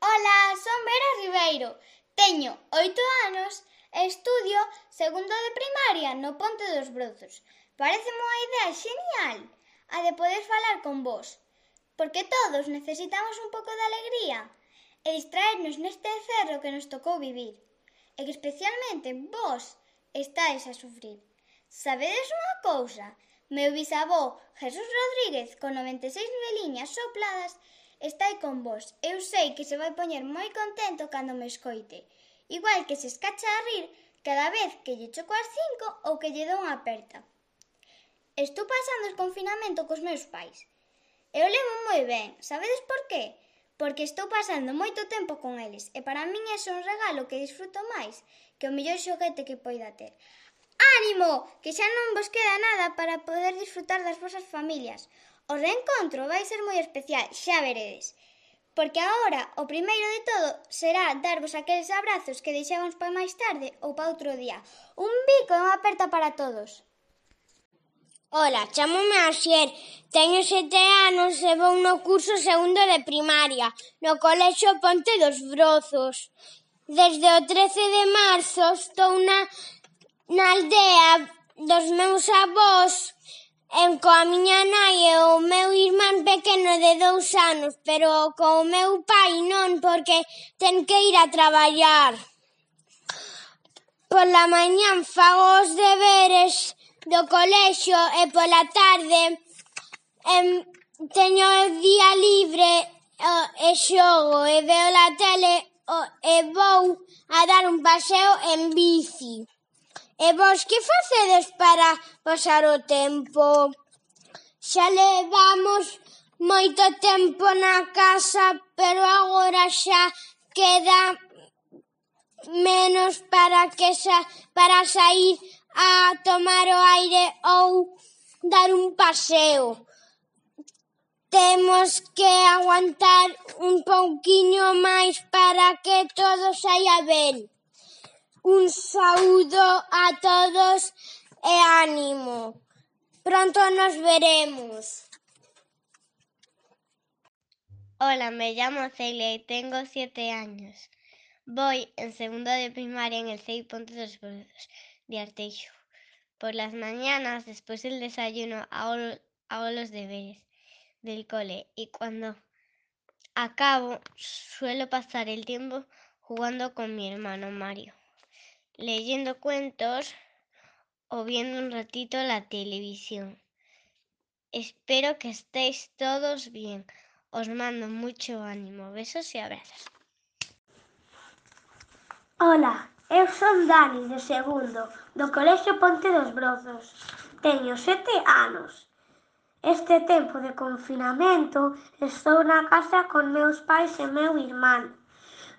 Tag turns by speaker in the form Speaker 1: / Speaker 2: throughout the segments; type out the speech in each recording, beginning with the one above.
Speaker 1: Ola, son Vera Ribeiro, teño oito anos e estudio segundo de primaria no Ponte dos Brozos. Parece unha idea genial a de poder falar con vos, porque todos necesitamos un pouco de alegría e distraernos neste cerro que nos tocou vivir, e que especialmente vos estáis a sufrir. Sabedes unha cousa? Meu bisavó Jesús Rodríguez, con 96 veliñas sopladas, estai con vos. Eu sei que se vai poñer moi contento cando me escoite. Igual que se escacha a rir cada vez que lle choco as cinco ou que lle dou unha aperta. Estou pasando o confinamento cos meus pais. Eu levo moi ben, sabedes por qué? Porque estou pasando moito tempo con eles e para min é un regalo que disfruto máis que o mellor xoguete que poida ter. Ánimo, que xa non vos queda nada para poder disfrutar das vosas familias. O reencontro vai ser moi especial, xa veredes. Porque agora o primeiro de todo será darvos aqueles abrazos que deixamos para máis tarde ou para outro día. Un bico e unha aperta para todos.
Speaker 2: Ola, chamome Asier, teño sete anos e vou no curso segundo de primaria, no colexo Ponte dos Brozos. Desde o 13 de marzo estou na, na aldea dos meus avós coa miña nai e o meu irmán pequeno de dous anos, pero co meu pai non, porque ten que ir a traballar. Pola mañán fago os deberes do colexio e pola tarde em, teño o día libre e xogo e veo la tele e vou a dar un paseo en bici. E vos que facedes para pasar o tempo? Xa levamos moito tempo na casa, pero agora xa queda menos para que xa, para sair a tomar o aire ou dar un paseo. Temos que aguantar un pouquiño máis para que todo saia ben. Un saúdo a todos e ánimo. Pronto nos veremos.
Speaker 3: Hola, me llamo Celia y tengo siete años. Voy en segundo de primaria en el CEI Ponte dos Brozos de Arteixo. Por las mañanas, después del desayuno, hago, hago los deberes del cole y cuando acabo suelo pasar el tiempo jugando con mi hermano Mario leyendo cuentos o viendo un ratito la televisión. Espero que estéis todos bien. Os mando mucho ánimo. Besos y abrazos.
Speaker 4: Hola, eu son Dani de segundo, do Colexio Ponte dos Brozos. Teño sete anos. Este tempo de confinamento estou na casa con meus pais e meu irmán.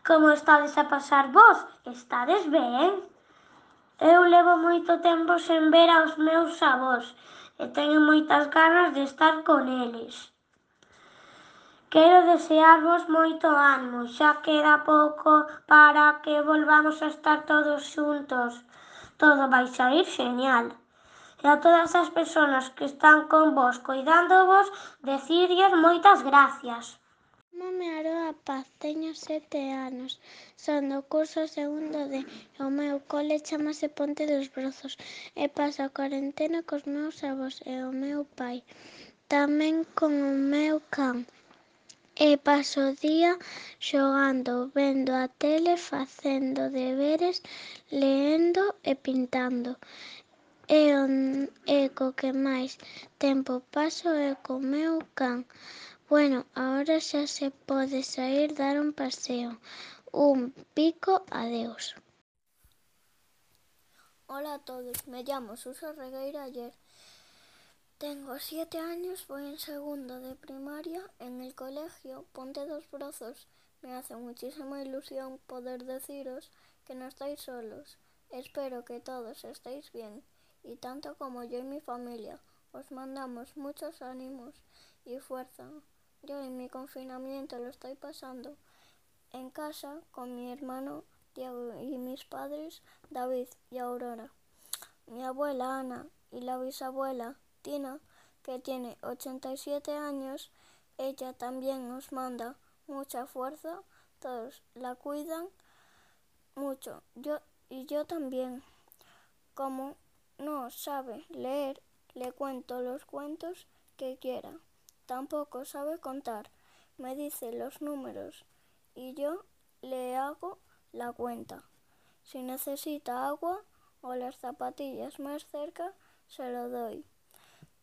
Speaker 4: Como estades a pasar vos? Estades ben? Eu levo moito tempo sen ver aos meus avós e teño moitas ganas de estar con eles. Quero desearvos moito ánimo, xa queda pouco para que volvamos a estar todos xuntos. Todo vai sair genial. E a todas as persoas que están con vos cuidándovos, decirlles moitas gracias.
Speaker 5: Chámome Aroa Paz, teño sete anos, son do curso segundo de o meu cole chamase Ponte dos Brozos e paso a cuarentena cos meus avós e o meu pai, tamén con o meu can. E paso o día xogando, vendo a tele, facendo deberes, leendo e pintando. E, e co que máis tempo paso é co meu can. Bueno, ahora xa se pode saír dar un paseo. Un pico, adeus.
Speaker 6: Hola a todos, me llamo Susa Regueira Ayer. Tengo siete años, voy en segundo de primaria en el colegio Ponte dos Brazos. Me hace muchísima ilusión poder deciros que no estáis solos. Espero que todos estéis bien y tanto como yo y mi familia os mandamos muchos ánimos y fuerza. Yo en mi confinamiento lo estoy pasando en casa con mi hermano Diego y mis padres David y Aurora. Mi abuela Ana y la bisabuela Tina, que tiene 87 años, ella también nos manda mucha fuerza todos la cuidan mucho, yo y yo también. Como no sabe leer, le cuento los cuentos que quiera. Tampoco sabe contar, me dice los números y yo le hago la cuenta. Si necesita agua o las zapatillas más cerca, se lo doy.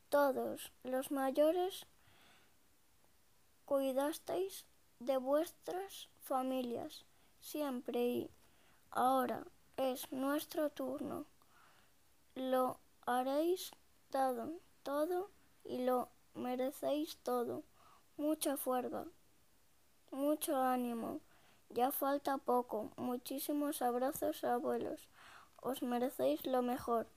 Speaker 6: Todos los mayores cuidasteis de vuestras familias siempre y ahora es nuestro turno. Lo haréis todo, todo y lo merecéis todo. Mucha fuerza, mucho ánimo. Ya falta poco. Muchísimos abrazos, abuelos. Os merecéis lo mejor.